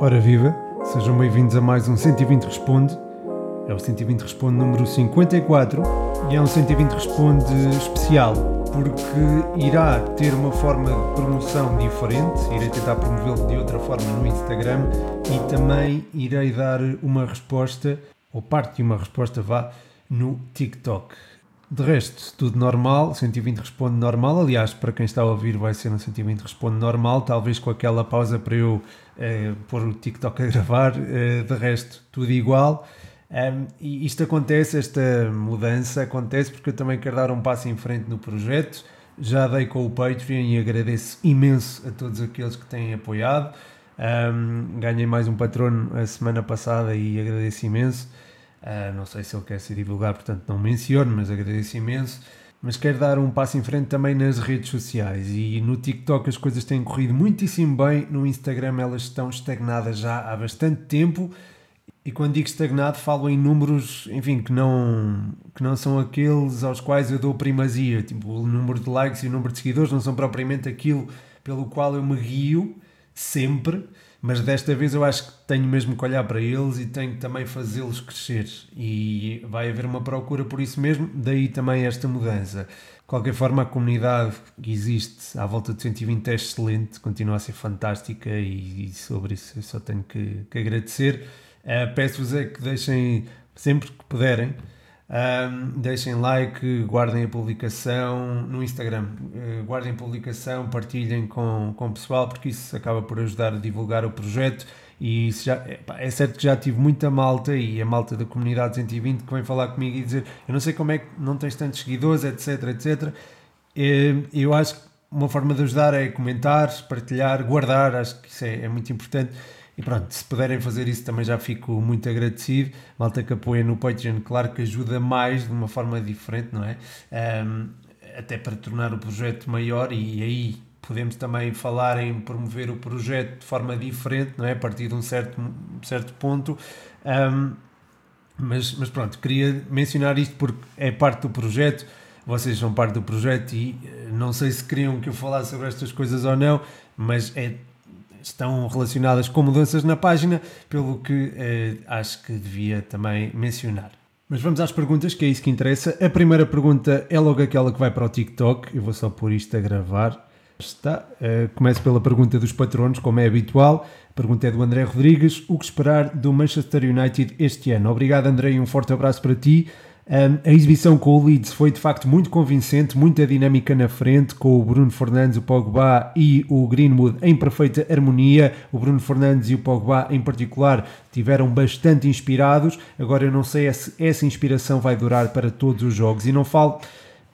Ora viva, sejam bem-vindos a mais um 120 Responde. É o 120 Responde número 54 e é um 120 Responde especial porque irá ter uma forma de promoção diferente, irei tentar promovê-lo de outra forma no Instagram e também irei dar uma resposta, ou parte de uma resposta vá, no TikTok. De resto, tudo normal, 120 responde normal. Aliás, para quem está a ouvir, vai ser um 120 responde normal, talvez com aquela pausa para eu eh, pôr o TikTok a gravar. Eh, de resto, tudo igual. Um, e isto acontece, esta mudança acontece porque eu também quero dar um passo em frente no projeto. Já dei com o Patreon e agradeço imenso a todos aqueles que têm apoiado. Um, ganhei mais um patrono a semana passada e agradeço imenso. Uh, não sei se ele quer se divulgar, portanto não menciono, mas agradeço imenso. Mas quero dar um passo em frente também nas redes sociais. E no TikTok as coisas têm corrido muitíssimo bem, no Instagram elas estão estagnadas já há bastante tempo. E quando digo estagnado falo em números, enfim, que não, que não são aqueles aos quais eu dou primazia, tipo o número de likes e o número de seguidores não são propriamente aquilo pelo qual eu me guio sempre, mas desta vez eu acho que tenho mesmo que olhar para eles e tenho que também fazê-los crescer e vai haver uma procura por isso mesmo, daí também esta mudança. De qualquer forma, a comunidade que existe à volta de 120 é excelente, continua a ser fantástica e, sobre isso eu só tenho que, que agradecer. Uh, Peço-vos é que deixem sempre que puderem um, deixem like, guardem a publicação no Instagram, uh, guardem a publicação, partilhem com, com o pessoal, porque isso acaba por ajudar a divulgar o projeto. E já, é, certo que já tive muita malta e a malta da comunidade 120 que vem falar comigo e dizer: Eu não sei como é que não tens tantos seguidores, etc. etc. Eu acho que uma forma de ajudar é comentar, partilhar, guardar, acho que isso é, é muito importante. E pronto, se puderem fazer isso também já fico muito agradecido. Malta que apoia no Patreon, claro que ajuda mais de uma forma diferente, não é? Um, até para tornar o projeto maior e aí podemos também falar em promover o projeto de forma diferente, não é? A partir de um certo, certo ponto. Um, mas, mas pronto, queria mencionar isto porque é parte do projeto, vocês são parte do projeto e eh, não sei se queriam que eu falasse sobre estas coisas ou não, mas é estão relacionadas com mudanças na página, pelo que eh, acho que devia também mencionar. Mas vamos às perguntas, que é isso que interessa. A primeira pergunta é logo aquela que vai para o TikTok. Eu vou só pôr isto a gravar. Está. Uh, começo pela pergunta dos patronos, como é habitual. A pergunta é do André Rodrigues. O que esperar do Manchester United este ano? Obrigado, André, e um forte abraço para ti. Um, a exibição com o Leeds foi de facto muito convincente, muita dinâmica na frente, com o Bruno Fernandes, o Pogba e o Greenwood em perfeita harmonia. O Bruno Fernandes e o Pogba, em particular, tiveram bastante inspirados. Agora eu não sei se essa inspiração vai durar para todos os jogos. E não falo,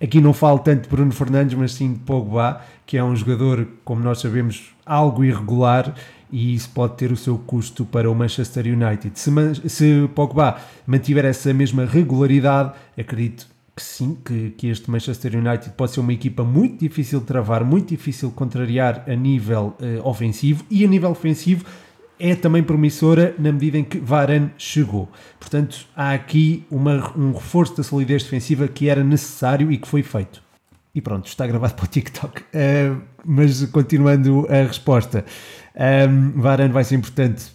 aqui não falo tanto de Bruno Fernandes, mas sim de Pogba, que é um jogador, como nós sabemos, algo irregular e isso pode ter o seu custo para o Manchester United. Se, se Pogba mantiver essa mesma regularidade, acredito que sim, que, que este Manchester United pode ser uma equipa muito difícil de travar, muito difícil de contrariar a nível uh, ofensivo e a nível ofensivo é também promissora na medida em que Varane chegou. Portanto, há aqui uma, um reforço da solidez defensiva que era necessário e que foi feito. E pronto, está gravado para o TikTok. Uh, mas continuando a resposta, um, Varane vai ser importante,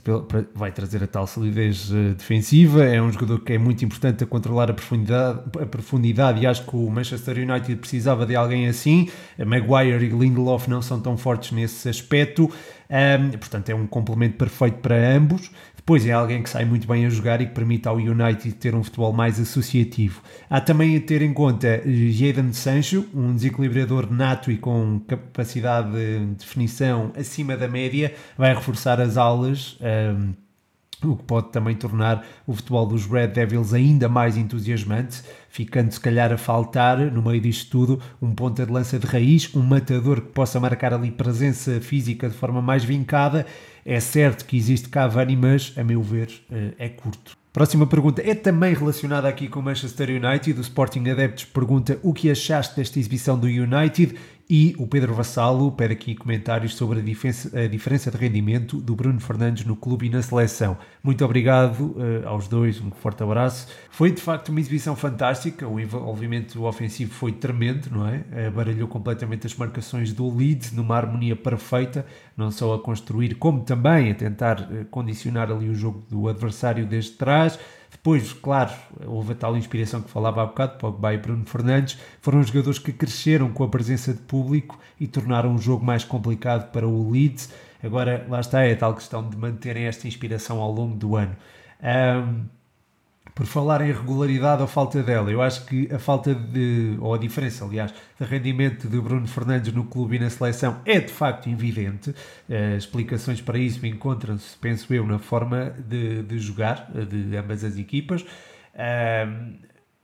vai trazer a tal solidez uh, defensiva. É um jogador que é muito importante a controlar a profundidade, a profundidade e acho que o Manchester United precisava de alguém assim. A Maguire e Lindelof não são tão fortes nesse aspecto, um, portanto, é um complemento perfeito para ambos. Depois é alguém que sai muito bem a jogar e que permite ao United ter um futebol mais associativo. Há também a ter em conta eh, Jadon Sancho, um desequilibrador nato e com capacidade de definição acima da média, vai reforçar as aulas. Um, ehm, o que pode também tornar o futebol dos Red Devils ainda mais entusiasmante, ficando se calhar a faltar, no meio disto tudo, um ponta de lança de raiz, um matador que possa marcar ali presença física de forma mais vincada. É certo que existe Cavani, mas, a meu ver, eh, é curto. Próxima pergunta é também relacionada aqui com o Manchester United. O Sporting Adeptos pergunta o que achaste desta exibição do United E o Pedro Vassalo pede aqui comentários sobre a diferença, a diferença de rendimento do Bruno Fernandes no clube e na seleção. Muito obrigado uh, aos dois, um forte abraço. Foi de facto uma exibição fantástica, o envolvimento ofensivo foi tremendo, não é? Uh, baralhou completamente as marcações do Leeds numa harmonia perfeita, não só a construir, como também a tentar uh, condicionar ali o jogo do adversário desde trás. Depois, claro, houve a tal inspiração que falava há bocado, Pogba e Bruno Fernandes, foram jogadores que cresceram com a presença de público e tornaram o jogo mais complicado para o Leeds. Agora, lá está, é a tal questão de manterem esta inspiração ao longo do ano. Um, por falar em regularidade ou falta dela, eu acho que a falta de, ou a diferença, aliás, de rendimento de Bruno Fernandes no clube e na seleção é de facto evidente. Uh, explicações para isso encontram-se, penso eu, na forma de, de jogar de ambas as equipas.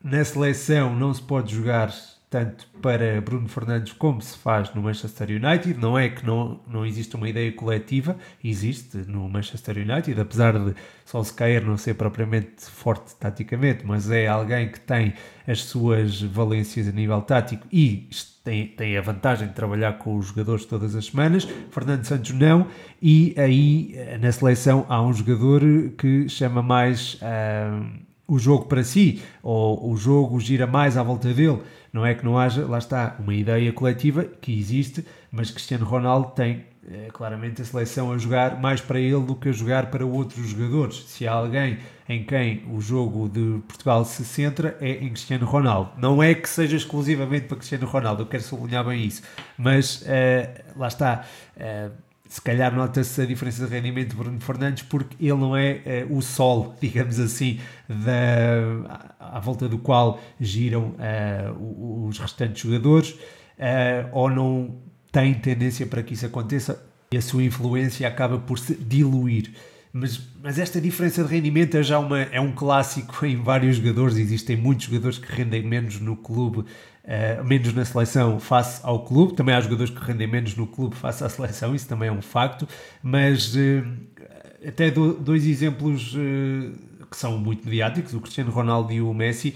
Na seleção não se pode jogar tanto para Bruno Fernandes como se faz no Manchester United. Não é que não, não existe uma ideia coletiva, existe no Manchester United, apesar de Solskjaer não ser propriamente forte taticamente, mas é alguém que tem as suas valências a nível tático e tem, tem a vantagem de trabalhar com os jogadores todas as semanas. Fernando Santos não, e aí na seleção há um jogador que chama mais. Uh, o jogo para si, ou o jogo gira mais à volta dele. Não é que não haja, lá está, uma ideia coletiva que existe, mas Cristiano Ronaldo tem é, claramente a seleção a jogar mais para ele do que a jogar para outros jogadores. Se há alguém em quem o jogo de Portugal se centra, é em Cristiano Ronaldo. Não é que seja exclusivamente para Cristiano Ronaldo, eu quero sublinhar bem isso, mas uh, lá está. Uh, se calhar nota-se a diferença de rendimento de Bruno Fernandes porque ele não é, é o sol, digamos assim, da, à volta do qual giram uh, os restantes jogadores, uh, ou não tem tendência para que isso aconteça e a sua influência acaba por se diluir. Mas, mas esta diferença de rendimento é já uma, é um clássico em vários jogadores. Existem muitos jogadores que rendem menos no clube uh, menos na seleção face ao clube. Também há jogadores que rendem menos no clube face à seleção, isso também é um facto. Mas uh, até do, dois exemplos uh, que são muito mediáticos: o Cristiano Ronaldo e o Messi.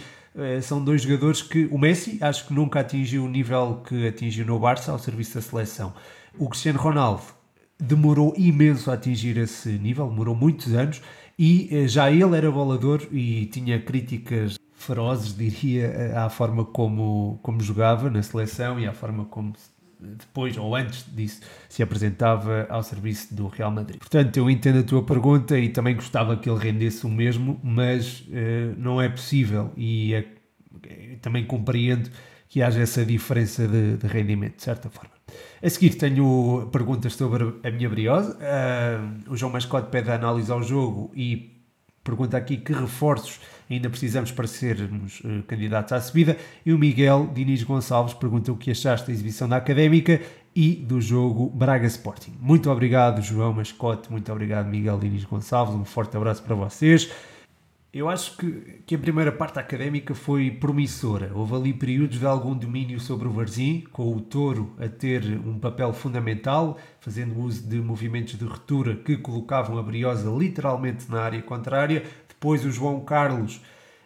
são dois jogadores que o Messi acho que nunca atingiu o nível que atingiu no Barça ao serviço da seleção. O Cristiano Ronaldo demorou imenso a atingir esse nível, demorou muitos anos e já ele era bolador e tinha críticas ferozes, diria, à forma como, como jogava na seleção e à forma como depois ou antes disso se apresentava ao serviço do Real Madrid. Portanto, eu entendo a tua pergunta e também gostava que ele rendesse o mesmo, mas uh, não é possível e é, também compreendo que haja essa diferença de, de, rendimento, de certa forma. A seguir tenho perguntas sobre a minha briosa. Uh, o João Mascote pede a análise ao jogo e pergunta aqui que reforços ainda precisamos para sermos uh, candidatos à subida. E o Miguel Diniz Gonçalves pergunta o que achaste da exibição da Académica e do jogo Braga Sporting. Muito obrigado, João Mascote, muito obrigado, Miguel Diniz Gonçalves, um forte abraço para vocês. Eu acho que, que a primeira parte académica foi promissora. Houve ali períodos de algum domínio sobre o Varzim, com o Touro a ter um papel fundamental, fazendo uso de movimentos de ruptura que colocavam a Briosa literalmente na área contrária, depois o João Carlos,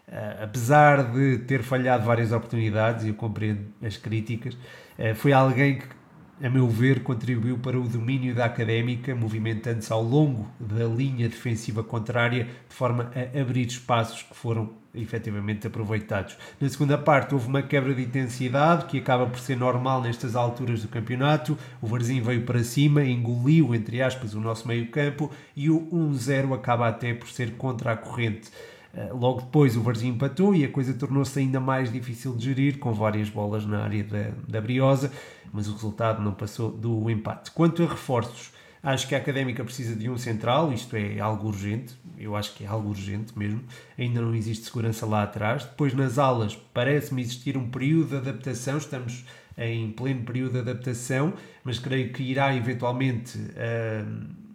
uh, apesar de ter falhado várias oportunidades, e eu compreendo as críticas, uh, foi alguém que, a meu ver, contribuiu para o domínio da académica, movimentando-se ao longo da linha defensiva contrária, de forma a abrir espaços que foram efetivamente aproveitados. Na segunda parte houve uma quebra de intensidade que acaba por ser normal nestas alturas do campeonato. O Varzim veio para cima, engoliu, entre aspas, o nosso meio campo e o 1-0 acaba até por ser contra a corrente. Eh, logo depois o Varzim empatou e a coisa tornou-se ainda mais difícil de gerir, com várias bolas na área da, da Briosa, mas o resultado não passou do empate. Quanto a reforços, Acho que a académica precisa de um central, isto é algo urgente, eu acho que é algo urgente mesmo. Ainda não existe segurança lá atrás. Depois, nas alas, parece-me existir um período de adaptação, estamos em pleno período de adaptação, mas creio que irá eventualmente uh,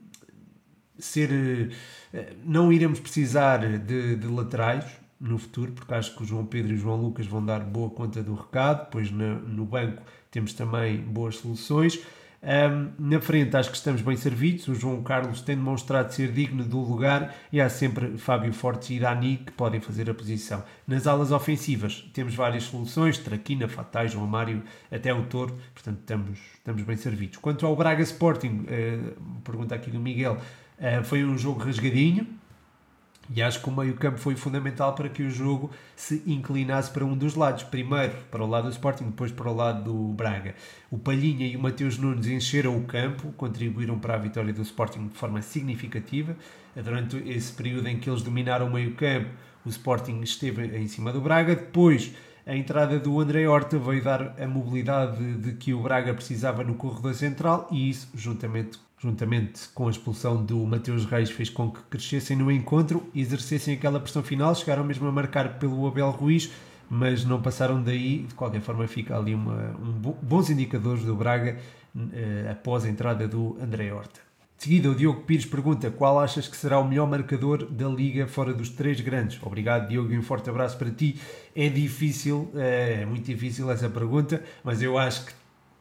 ser. Uh, não iremos precisar de, de laterais no futuro, porque acho que o João Pedro e o João Lucas vão dar boa conta do recado. Depois, no, no banco, temos também boas soluções Um, na frente acho que estamos bem servidos, o João Carlos tem demonstrado ser digno do lugar e há sempre Fábio Fortes e Dani que podem fazer a posição. Nas alas ofensivas temos várias soluções, Traquina, Fatai, João Mário, até o Toro, portanto estamos, estamos bem servidos. Quanto ao Braga Sporting, uh, pergunta aqui do Miguel, foi um jogo rasgadinho, e acho que o meio-campo foi fundamental para que o jogo se inclinasse para um dos lados. Primeiro para o lado do Sporting, depois para o lado do Braga. O Palhinha e o Mateus Nunes encheram o campo, contribuíram para a vitória do Sporting de forma significativa. Durante esse período em que eles dominaram o meio-campo, o Sporting esteve em cima do Braga. Depois, a entrada do André Horta veio dar a mobilidade de que o Braga precisava no corredor central e isso, juntamente juntamente com a expulsão do Mateus Reis, fez com que crescessem no encontro e exercessem aquela pressão final. Chegaram mesmo a marcar pelo Abel Ruiz, mas não passaram daí. De qualquer forma, fica ali uma, um bons indicadores do Braga eh, após a entrada do André Horta. De seguida, o Diogo Pires pergunta qual achas que será o melhor marcador da Liga fora dos três grandes. Obrigado, Diogo, e um forte abraço para ti. É difícil, eh, é muito difícil essa pergunta, mas eu acho que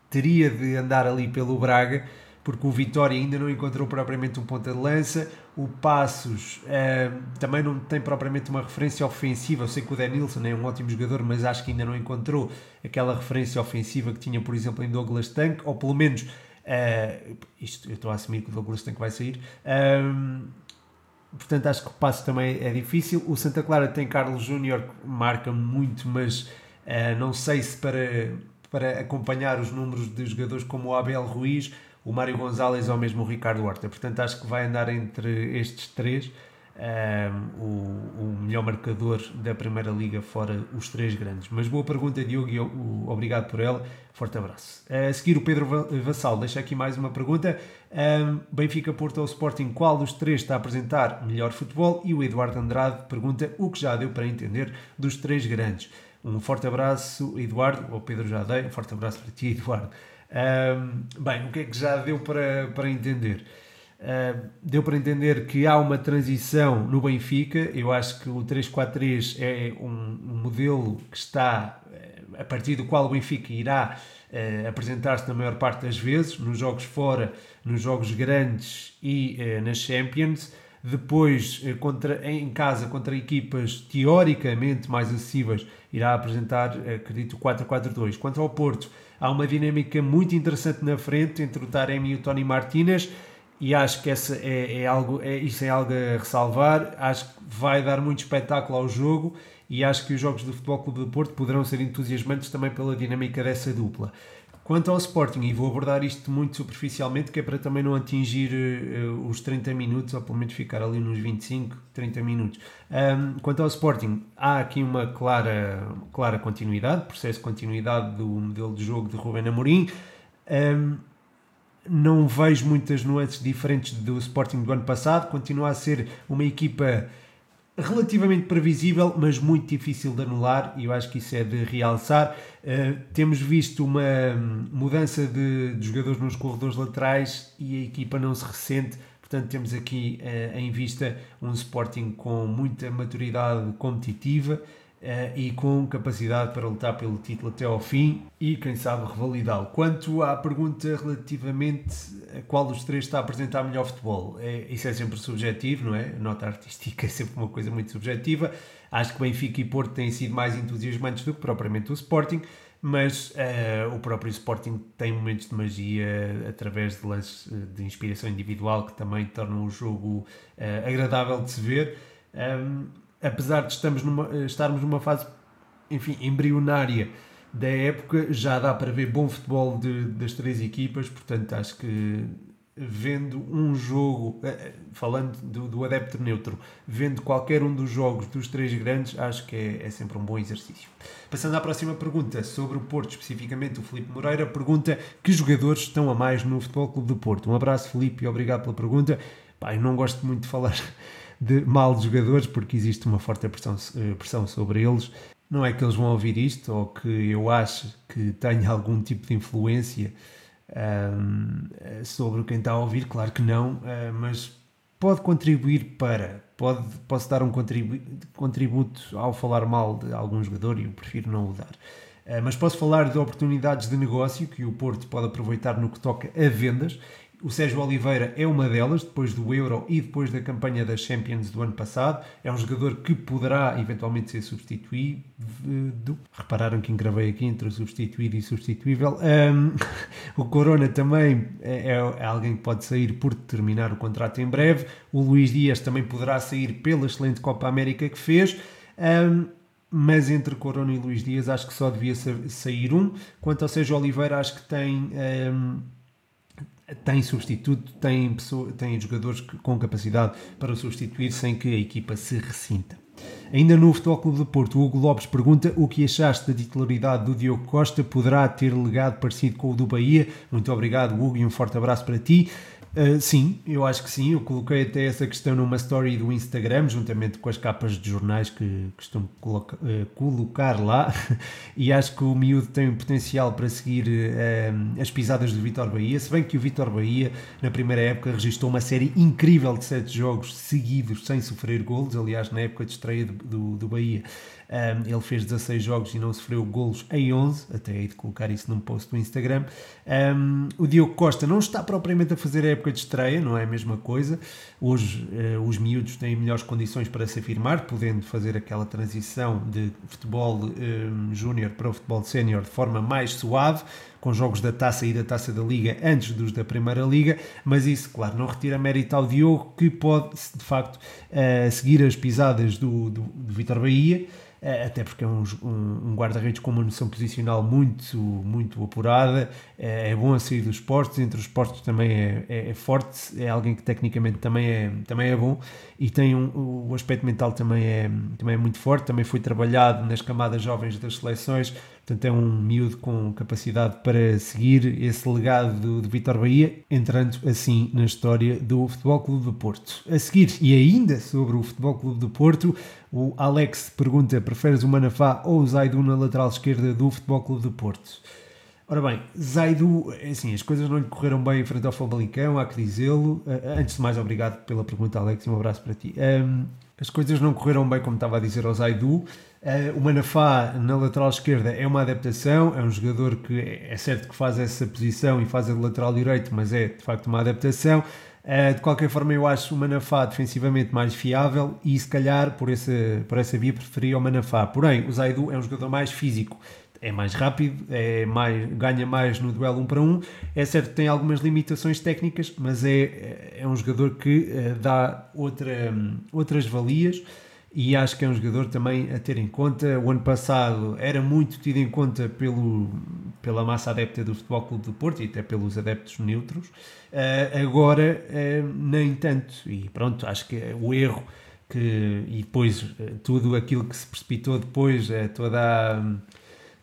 teria de andar ali pelo Braga porque o Vitória ainda não encontrou propriamente um ponta de lança, o Passos uh, também não tem propriamente uma referência ofensiva. Eu sei que o Denilson é um ótimo jogador, mas acho que ainda não encontrou aquela referência ofensiva que tinha, por exemplo, em Douglas Tank, ou pelo menos, uh, isto eu estou a assumir que o Douglas Tank vai sair. Um, portanto, acho que o passo também é difícil. O Santa Clara tem Carlos Júnior, que marca muito, mas uh, não sei se para, para acompanhar os números de jogadores como o Abel Ruiz o Mário Gonzalez ou mesmo o Ricardo Horta. Portanto, acho que vai andar entre estes três um, o, o, melhor marcador da Primeira Liga, fora os três grandes. Mas boa pergunta, Diogo, e obrigado por ela. Forte abraço. A seguir, o Pedro Vassal deixa aqui mais uma pergunta. Um, Benfica, Porto ou Sporting, qual dos três está a apresentar melhor futebol? E o Eduardo Andrade pergunta o que já deu para entender dos três grandes. Um forte abraço, Eduardo, ou Pedro já dei, um forte abraço para ti, Eduardo. Um, bem, o que é que já deu para, para entender? Uh, deu para entender que há uma transição no Benfica. Eu acho que o 3-4-3 é um, um, modelo que está eh, a partir do qual o Benfica irá uh, apresentar-se na maior parte das vezes, nos jogos fora, nos jogos grandes e uh, nas Champions. Depois, contra, em casa, contra equipas teoricamente mais acessíveis, irá apresentar, acredito, 4-4-2. Quanto ao Porto, há uma dinâmica muito interessante na frente entre o Taremi e o Tony Martinez e acho que essa é, é, algo, é, isso é algo a ressalvar. Acho que vai dar muito espetáculo ao jogo e acho que os jogos do Futebol Clube do Porto poderão ser entusiasmantes também pela dinâmica dessa dupla. Quanto ao Sporting, e vou abordar isto muito superficialmente, que é para também não atingir uh, os 30 minutos, ou pelo menos ficar ali nos 25, 30 minutos. Um, quanto ao Sporting, há aqui uma clara, clara continuidade, processo de continuidade do modelo de jogo de Ruben Amorim. Um, não vejo muitas nuances diferentes do Sporting do ano passado, continua a ser uma equipa relativamente previsível, mas muito difícil de anular, e eu acho que isso é de realçar. Uh, temos visto uma mudança de, de, jogadores nos corredores laterais e a equipa não se ressente. Portanto, temos aqui uh, em vista um Sporting com muita maturidade competitiva e com capacidade para lutar pelo título até ao fim e, quem sabe, revalidá-lo. Quanto à pergunta relativamente a qual dos três está a apresentar melhor futebol, é, isso é sempre subjetivo, não é? A nota artística é sempre uma coisa muito subjetiva. Acho que Benfica e Porto têm sido mais entusiasmantes do que propriamente o Sporting, mas uh, o próprio Sporting tem momentos de magia através de lances eh, de inspiração individual que também tornam o jogo uh, agradável de se ver. Um, apesar de numa, estarmos numa fase, enfim, embrionária da época, já dá para ver bom futebol de, das três equipas, portanto acho que vendo um jogo, eh, eh, falando do, do, adepto neutro, vendo qualquer um dos jogos dos três grandes, acho que é, é, sempre um bom exercício. Passando à próxima pergunta, sobre o Porto, especificamente o Felipe Moreira, pergunta que jogadores estão a mais no Futebol Clube do Porto. Um abraço, Felipe, e obrigado pela pergunta. Pai, não gosto muito de falar de mal de jogadores, porque existe uma forte pressão, eh, pressão sobre eles. Não é que eles vão ouvir isto ou que eu acho que tenha algum tipo de influência um, sobre quem está a ouvir, claro que não, uh, mas pode contribuir para, pode, posso dar um contribu contributo ao falar mal de algum jogador e eu prefiro não o dar. mas posso falar de oportunidades de negócio que o Porto pode aproveitar no que toca a vendas o Sérgio Oliveira é uma delas, depois do Euro e depois da campanha das Champions do ano passado. É um jogador que poderá eventualmente ser substituído. Repararam que engravei aqui entre substituído e substituível. Um, o Corona também é, é, alguém que pode sair por terminar o contrato em breve. O Luís Dias também poderá sair pela excelente Copa América que fez. Um, mas entre Corona e Luís Dias acho que só devia sair um. Quanto ao Sérgio Oliveira, acho que tem. Um, tem substituto, tem, pessoa, tem jogadores com capacidade para substituir sem que a equipa se ressinta. Ainda no Futebol Clube do Porto, Hugo Lopes pergunta o que achaste da titularidade do Diogo Costa, poderá ter legado parecido com o do Bahia? Muito obrigado, Hugo, e um forte abraço para ti. Uh, sim, eu acho que sim. Eu coloquei até essa questão numa story do Instagram, juntamente com as capas de jornais que costumo coloca, uh, colocar lá. e acho que o miúdo tem um potencial para seguir uh, as pisadas do Vitor Bahia. Se bem que o Vitor Bahia, na primeira época, registrou uma série incrível de sete jogos seguidos sem sofrer golos. Aliás, na época de estreia do, do, do Bahia, um, ele fez 16 jogos e não sofreu golos em 11, até aí de colocar isso num post do Instagram. Um, o Diogo Costa não está propriamente a fazer a época de estreia, não é a mesma coisa. Hoje uh, os miúdos têm melhores condições para se afirmar, podendo fazer aquela transição de futebol um, júnior para o futebol sénior de forma mais suave com jogos da Taça e da Taça da Liga antes dos da Primeira Liga, mas isso, claro, não retira mérito ao Diogo, que pode, de facto, uh, seguir as pisadas do, do, do Vitor Bahia, até porque é um, um, guarda-redes com uma noção posicional muito, muito apurada, é, é bom a sair dos esportes, entre os esportes também é, é, é, forte, é alguém que tecnicamente também é, também é bom. E tem um, o aspecto mental também é, também é muito forte, também foi trabalhado nas camadas jovens das seleções, Portanto, é um miúdo com capacidade para seguir esse legado do, do Vitor Bahia, entrando assim na história do Futebol Clube do Porto. A seguir, e ainda sobre o Futebol Clube do Porto, o Alex pergunta: preferes o Manafá ou o Zaidu na lateral esquerda do Futebol Clube do Porto? Ora bem, Zaidu, é assim, as coisas não lhe correram bem em frente ao Famalicão, há que dizê-lo. Antes de mais, obrigado pela pergunta, Alex, e um abraço para ti. Um, as coisas não correram bem, como estava a dizer ao Zaidu. Uh, o Manafá na lateral esquerda é uma adaptação, é um jogador que é certo que faz essa posição e faz a de lateral direito, mas é de facto uma adaptação. Uh, de qualquer forma, eu acho o Manafá defensivamente mais fiável e se calhar por essa, por essa via preferia o Manafá. Porém, o Zaidu é um jogador mais físico, é mais rápido, é mais, ganha mais no duelo um para um. É certo que tem algumas limitações técnicas, mas é, é um jogador que uh, dá outra, outras valias e acho que é um jogador também a ter em conta. O ano passado era muito tido em conta pelo, pela massa adepta do Futebol Clube do Porto e até pelos adeptos neutros. Uh, agora, uh, nem tanto. E pronto, acho que o erro que, e depois tudo aquilo que se precipitou depois, toda a,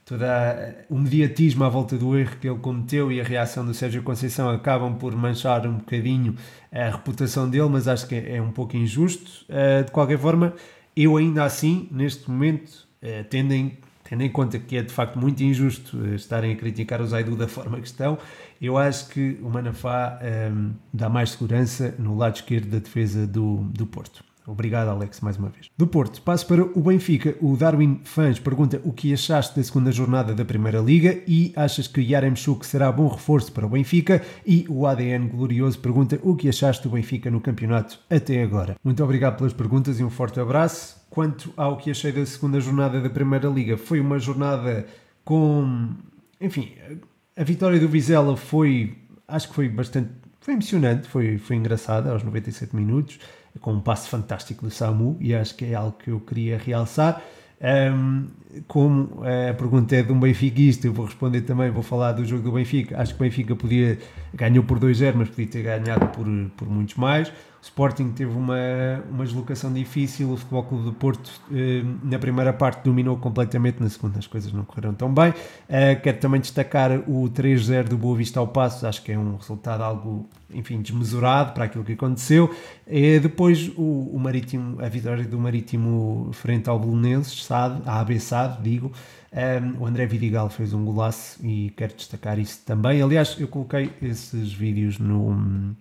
toda o mediatismo à volta do erro que ele cometeu e a reação do Sérgio Conceição acabam por manchar um bocadinho a reputação dele, mas acho que é, é um pouco injusto. de qualquer forma eu ainda assim, neste momento, eh, tendo em, tendo em conta que é de facto muito injusto eh, estarem a criticar o Zaidu da forma que estão, eu acho que o Manafá eh, dá mais segurança no lado esquerdo da defesa do, do Porto. Obrigado, Alex, mais uma vez. Do Porto, passo para o Benfica. O Darwin Fans pergunta o que achaste da segunda jornada da Primeira Liga e achas que Yaremchuk será bom reforço para o Benfica? E o ADN Glorioso pergunta o que achaste do Benfica no campeonato até agora. Muito obrigado pelas perguntas e um forte abraço. Quanto ao que achei da segunda jornada da Primeira Liga, foi uma jornada com. Enfim, a vitória do Vizela foi. Acho que foi bastante. Foi emocionante, foi, foi engraçada aos 97 minutos com um passe fantástico do Samu e acho que é algo que eu queria realçar. Um, como a pergunta é de um benfiquista, eu vou responder também, vou falar do jogo do Benfica. Acho que o Benfica podia ganhou por 2-0, mas podia ter ganhado por, por muitos mais. O Sporting teve uma, uma deslocação difícil, o Futebol Clube do Porto eh, na primeira parte dominou completamente, na segunda as coisas não correram tão bem. Eh, quero também destacar o 3-0 do Boa Vista ao Passo, acho que é um resultado algo, enfim, desmesurado para aquilo que aconteceu. Eh, depois o, o Marítimo, a vitória do Marítimo frente ao Belenenses, SAD, a AB SAD, digo, um, o André Vidigal fez um golaço e quero destacar isso também. Aliás, eu coloquei esses vídeos no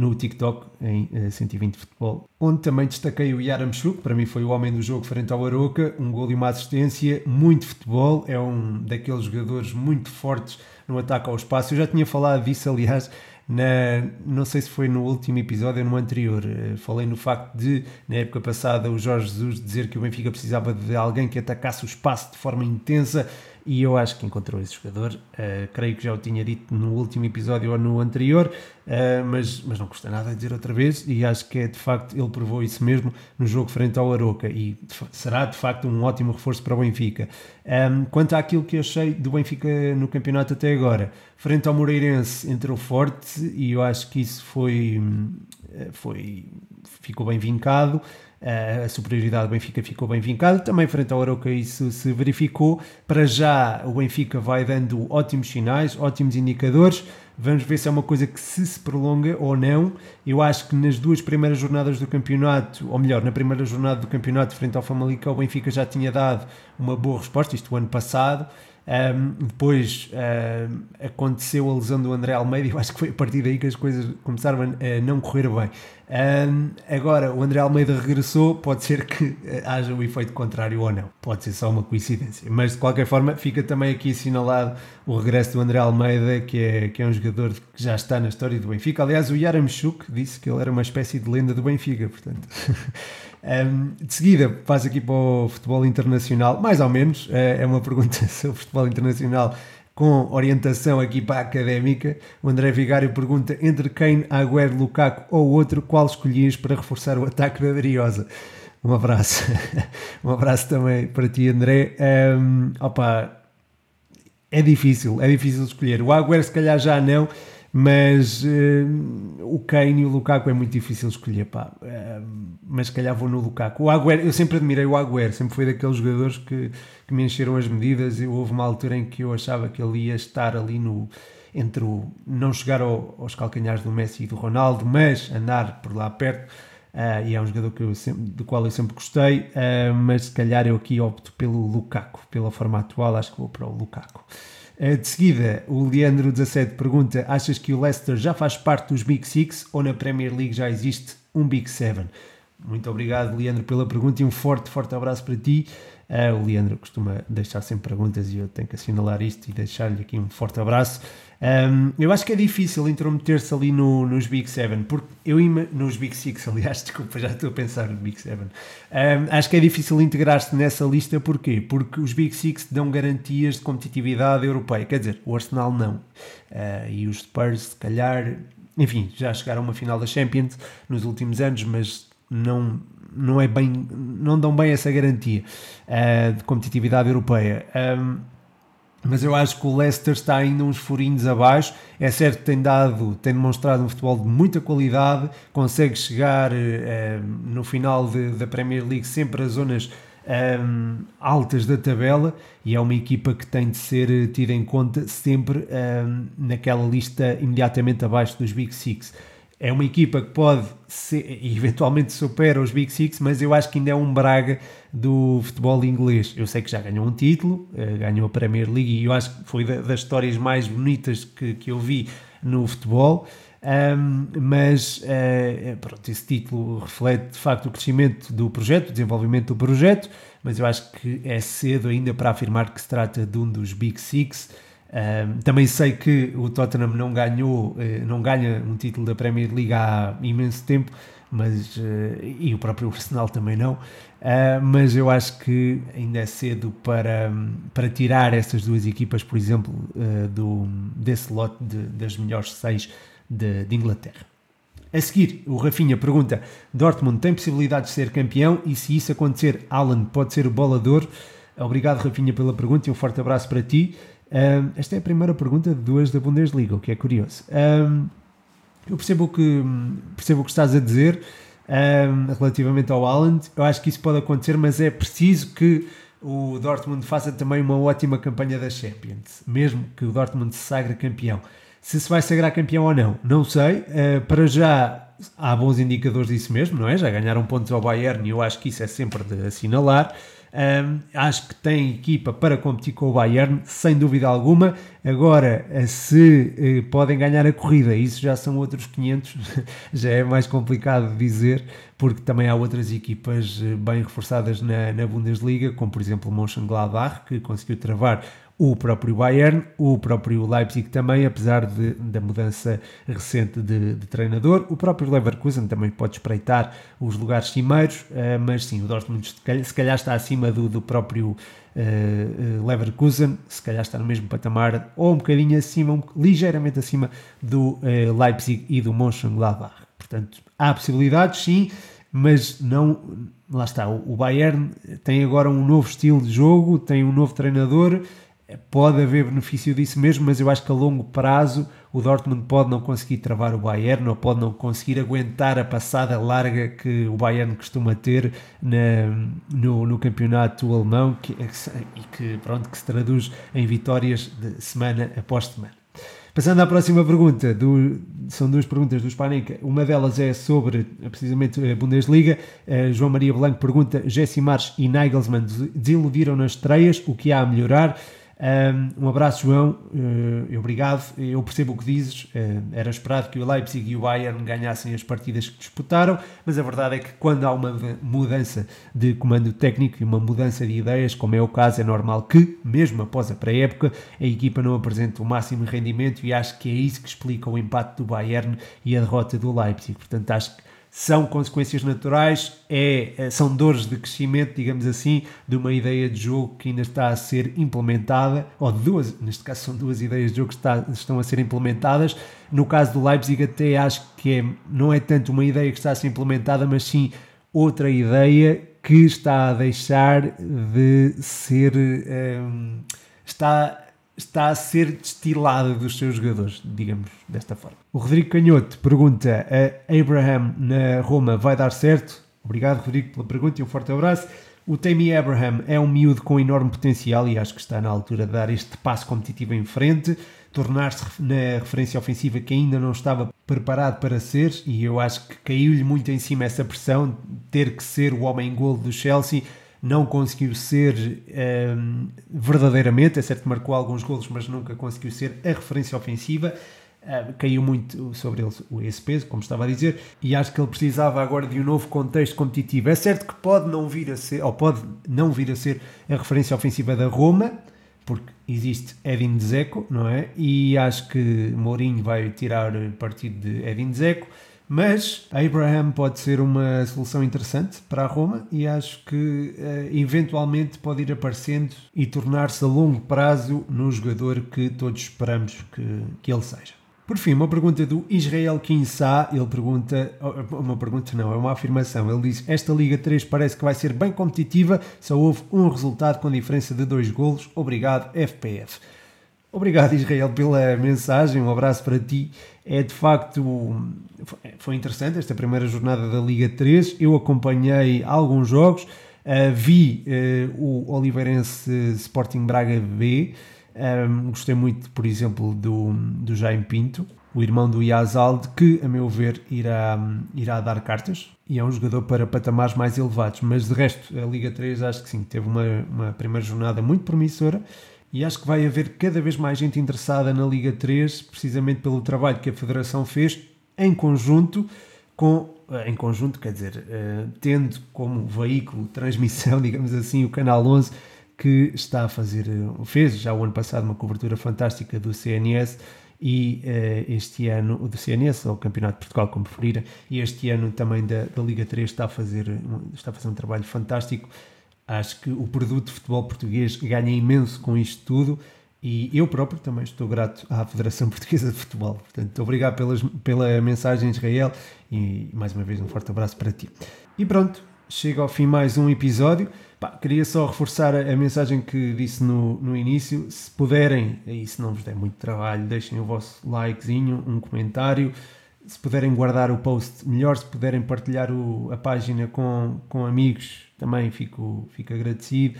no TikTok em uh, 120 Futebol, onde também destaquei o Yaramchuk, para mim foi o homem do jogo frente ao Aroca, um gol e uma assistência, muito futebol, é um daqueles jogadores muito fortes no ataque ao espaço. Eu já tinha falado disso, aliás, na, não sei se foi no último episódio ou no anterior, eh, falei no facto de, na época passada, o Jorge Jesus dizer que o Benfica precisava de alguém que atacasse o espaço de forma intensa e eu acho que encontrou esse jogador. Uh, creio que já o tinha dito no último episódio ou no anterior, uh, mas, mas não custa nada dizer outra vez e acho que é de facto, ele provou isso mesmo no jogo frente ao Aroca e será de facto um ótimo reforço para o Benfica. Um, ehm, quanto àquilo que achei do Benfica no campeonato até agora, frente ao Moreirense entrou forte e eu acho que isso foi, eh, foi ficou bem vincado a superioridade do Benfica ficou bem vincada. Também frente ao Aroca isso se verificou. Para já o Benfica vai dando ótimos sinais, ótimos indicadores. Vamos ver se é uma coisa que se, se prolonga ou não. Eu acho que nas duas primeiras jornadas do campeonato, ou melhor, na primeira jornada do campeonato frente ao Famalicão, o Benfica já tinha dado uma boa resposta, isto o ano passado. Um, depois um, aconteceu a lesão do André Almeida e eu acho que foi a partir daí que as coisas começaram a não correr bem. Um, agora, o André Almeida regressou, pode ser que eh, haja um efeito contrário ou não, pode ser só uma coincidência, mas de qualquer forma fica também aqui assinalado o regresso do André Almeida, que é, que é um jogador que já está na história do Benfica. Aliás, o Yaramchuk disse que ele era uma espécie de lenda do Benfica, portanto. Um, de seguida, passo aqui para o futebol internacional, mais ou menos, é, é uma pergunta sobre futebol internacional com orientação aqui para a académica. O André Vigário pergunta: entre Kane, Agüero, Lukaku ou outro, qual escolhias para reforçar o ataque da Briosa? Um abraço. um abraço também para ti, André. Um, opa, é difícil, é difícil escolher. O Agüero, se calhar, já não mas uh, o Kane e o Lukaku é muito difícil escolher, pá. Uh, mas se calhar vou no Lukaku. O Agüero, eu sempre admirei o Agüero, sempre foi daqueles jogadores que, que me encheram as medidas. E houve uma altura em que eu achava que ele ia estar ali no entre o não chegar ao, aos calcanhares do Messi e do Ronaldo, mas andar por lá perto. Uh, e é um jogador que eu sempre, do qual eu sempre gostei, mas se calhar eu aqui opto pelo Lukaku, pela forma atual, acho que vou para o Lukaku. Eh, de seguida, o Leandro17 pergunta: Achas que o Leicester já faz parte dos Big Six ou na Premier League já existe um Big Seven? Muito obrigado, Leandro, pela pergunta e um forte, forte abraço para ti. Uh, o Leandro costuma deixar sempre perguntas e eu tenho que assinalar isto e deixar-lhe aqui um forte abraço. Um, eu acho que é difícil intrometer-se ali no, nos Big Seven, porque eu nos Big Six, aliás, desculpa, já estou a pensar no Big Seven. Um, acho que é difícil integrar-se nessa lista, porquê? Porque os Big Six dão garantias de competitividade europeia, quer dizer, o Arsenal não. Uh, e os Spurs, se calhar, enfim, já chegaram a uma final da Champions nos últimos anos, mas não, não é bem, não dão bem essa garantia uh, de competitividade europeia. Um, mas eu acho que o Leicester está ainda uns furinhos abaixo. É certo que tem dado, tem demonstrado um futebol de muita qualidade, consegue chegar uh, no final de, da Premier League sempre às zonas um, altas da tabela. E é uma equipa que tem de ser tida em conta sempre naquela lista imediatamente abaixo dos Big Six é uma equipa que pode ser, eventualmente supera os Big Six, mas eu acho que ainda é um Braga do futebol inglês. Eu sei que já ganhou um título, eh, ganhou a Premier League e eu acho que foi das histórias mais bonitas que, que eu vi no futebol. Um, mas uh, pronto, esse título reflete de facto o crescimento do projeto, o desenvolvimento do projeto, mas eu acho que é cedo ainda para afirmar que se trata de um dos Big Six também sei que o Tottenham não ganhou, uh, não ganha um título da Premier League há imenso tempo, mas uh, e o próprio Arsenal também não. Mas eu acho que ainda é cedo para, para tirar essas duas equipas, por exemplo, do, desse lote de, das melhores seis de, de Inglaterra. A seguir, o Rafinha pergunta: Dortmund tem possibilidade de ser campeão e se isso acontecer, Alan pode ser o bolador? Obrigado, Rafinha, pela pergunta e um forte abraço para ti. Um, esta é a primeira pergunta de duas da Bundesliga, o que é curioso. Um, eu percebo o que, percebo o que estás a dizer um, relativamente ao Haaland. Eu acho que isso pode acontecer, mas é preciso que o Dortmund faça também uma ótima campanha da Champions, mesmo que o Dortmund se sagre campeão. Se se vai sagrar campeão ou não, não sei. Uh, para já há bons indicadores disso mesmo, não é? Já ganharam pontos ao Bayern e eu acho que isso é sempre de assinalar. Um, acho que tem equipa para competir com o Bayern, sem dúvida alguma. Agora, se eh, podem ganhar a corrida, isso já são outros 500, já é mais complicado dizer, porque também há outras equipas eh, bem reforçadas na, na Bundesliga, como por exemplo o Mönchengladbach, que conseguiu travar o próprio Bayern, o próprio Leipzig também, apesar de, da mudança recente de, de, treinador. O próprio Leverkusen também pode espreitar os lugares cimeiros, uh, mas sim, o Dortmund se calhar, está acima do, do próprio uh, Leverkusen, se calhar está no mesmo patamar, ou um bocadinho acima, um, ligeiramente acima do uh, Leipzig e do Mönchengladbach. Portanto, há possibilidades, sim, mas não. Lá está, o Bayern tem agora um novo estilo de jogo, tem um novo treinador pode haver benefício disso mesmo, mas eu acho que a longo prazo o Dortmund pode não conseguir travar o Bayern ou pode não conseguir aguentar a passada larga que o Bayern costuma ter na, no, no, campeonato alemão que, e que, pronto, que se traduz em vitórias de semana após semana. Passando à próxima pergunta, do, são duas perguntas do Spanenka. Uma delas é sobre precisamente a Bundesliga. João Maria Blanco pergunta: Jesse March e Nagelsmann desiludiram nas estreias, o que há a melhorar? Um abraço, João. Uh, obrigado. Eu percebo o que dizes. Uh, era esperado que o Leipzig e o Bayern ganhassem as partidas que disputaram, mas a verdade é que quando há uma mudança de comando técnico e uma mudança de ideias, como é o caso, é normal que, mesmo após a pré-época, a equipa não apresente o máximo rendimento e acho que é isso que explica o empate do Bayern e a derrota do Leipzig. Portanto, acho que são consequências naturais, é, é, são dores de crescimento, digamos assim, de uma ideia de jogo que ainda está a ser implementada, ou duas, neste caso são duas ideias de jogo que está, estão a ser implementadas. No caso do Leipzig, até acho que é, não é tanto uma ideia que está a ser implementada, mas sim outra ideia que está a deixar de ser. Um, está está a ser destilada dos seus jogadores, digamos desta forma. O Rodrigo Canhoto pergunta: a Abraham na Roma vai dar certo? Obrigado, Rodrigo, pela pergunta e um forte abraço. O Tammy Abraham é um miúdo com enorme potencial e acho que está na altura de dar este passo competitivo em frente, tornar-se na referência ofensiva que ainda não estava preparado para ser, e eu acho que caiu-lhe muito em cima essa pressão, ter que ser o homem-gol do Chelsea não conseguiu ser um, ehm, verdadeiramente, é certo que marcou alguns golos, mas nunca conseguiu ser a referência ofensiva. Uh, caiu muito sobre ele esse peso, como estava a dizer, e acho que ele precisava agora de um novo contexto competitivo. É certo que pode não vir a ser, ou pode não vir a ser a referência ofensiva da Roma, porque existe Edin Dzeko, não é? E acho que Mourinho vai tirar partido de Edin Dzeko. Mas Abraham pode ser uma solução interessante para a Roma e acho que uh, eventualmente pode ir aparecendo e tornar-se a longo prazo no jogador que todos esperamos que, que ele seja. Por fim, uma pergunta do Israel Kinsá. Ele pergunta, oh, uma pergunta não, é uma afirmação. Ele diz: Esta Liga 3 parece que vai ser bem competitiva, só houve um resultado com diferença de dois golos. Obrigado, FPF. Obrigado, Israel, pela mensagem. Um abraço para ti. É de facto. Foi interessante esta primeira jornada da Liga 3. Eu acompanhei alguns jogos. Uh, vi uh, o Oliveirense Sporting Braga B. Um, gostei muito, por exemplo, do, do Jaime Pinto, o irmão do Yazalde, que, a meu ver, irá, irá dar cartas e é um jogador para patamares mais elevados. Mas de resto, a Liga 3 acho que sim, teve uma, uma primeira jornada muito promissora e acho que vai haver cada vez mais gente interessada na Liga 3, precisamente pelo trabalho que a Federação fez em conjunto com eh, em conjunto, quer dizer, uh, tendo como veículo transmissão, digamos assim, o Canal 11, que está a fazer, uh, fez já o ano passado uma cobertura fantástica do CNS e este ano, do CNS, ou Campeonato de Portugal, como preferirem, e este ano também da, da Liga 3 está a, fazer, está a fazer um trabalho fantástico Acho que o produto de futebol português ganha imenso com isto tudo e eu próprio também estou grato à Federação Portuguesa de Futebol. Portanto, obrigado pelas, pela mensagem, Israel, e mais uma vez um forte abraço para ti. E pronto, chega ao fim mais um episódio. Pá, queria só reforçar a, mensagem que disse no, no início. Se puderem, e se não vos der muito trabalho, deixem o vosso likezinho, um comentário. Se puderem guardar o post, melhor. Se puderem partilhar o, a página com, com amigos, também fico, fico agradecido.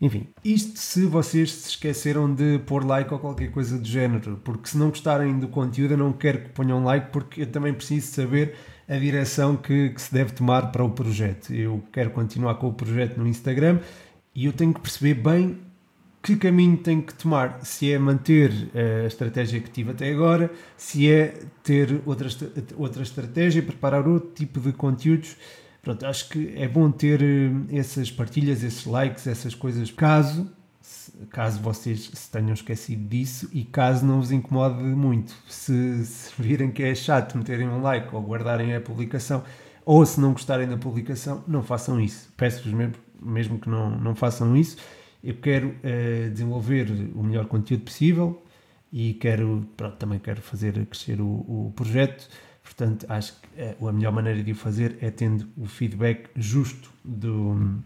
Enfim, isto se vocês se esqueceram de pôr like ou qualquer coisa do género, porque se não gostarem do conteúdo, eu não quero que ponham like, porque eu também preciso saber a direção que, que se deve tomar para o projeto. Eu quero continuar com o projeto no Instagram e eu tenho que perceber bem que caminho tenho que tomar. Se é manter a estratégia que tive até agora, se é ter outra, outra estratégia, preparar outro tipo de conteúdos. Pronto, acho que é bom ter essas partilhas, esses likes, essas coisas, caso caso vocês se tenham esquecido disso e caso não vos incomode muito. Se, se virem que é chato meterem um like ou guardarem a publicação, ou se não gostarem da publicação, não façam isso. Peço-vos mesmo, mesmo que não, não façam isso. Eu quero uh, desenvolver o melhor conteúdo possível e quero, pronto, também quero fazer crescer o, o projeto. Portanto, acho que uh, a melhor maneira de o fazer é tendo o feedback justo do,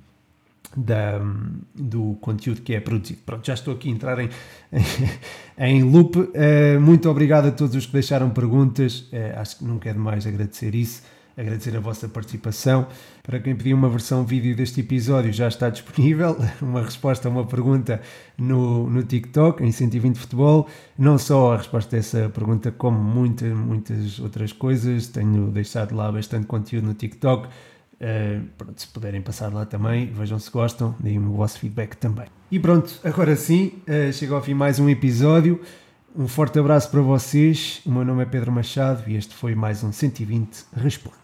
da, do conteúdo que é produzido. Pronto, já estou aqui a entrar em, em loop. Uh, muito obrigado a todos os que deixaram perguntas. Acho que nunca é demais agradecer isso. Agradecer a vossa participação. Para quem pediu uma versão vídeo deste episódio, já está disponível uma resposta a uma pergunta no, no TikTok, em 120 Futebol. Não só a resposta a essa pergunta, como muitas, muitas outras coisas. Tenho deixado lá bastante conteúdo no TikTok Uh, pronto, se puderem passar lá também, vejam se gostam, deem-me o vosso feedback também. E pronto, agora sim, uh, chega ao fim mais um episódio. Um forte abraço para vocês. O meu nome é Pedro Machado e este foi mais um 120 Responde.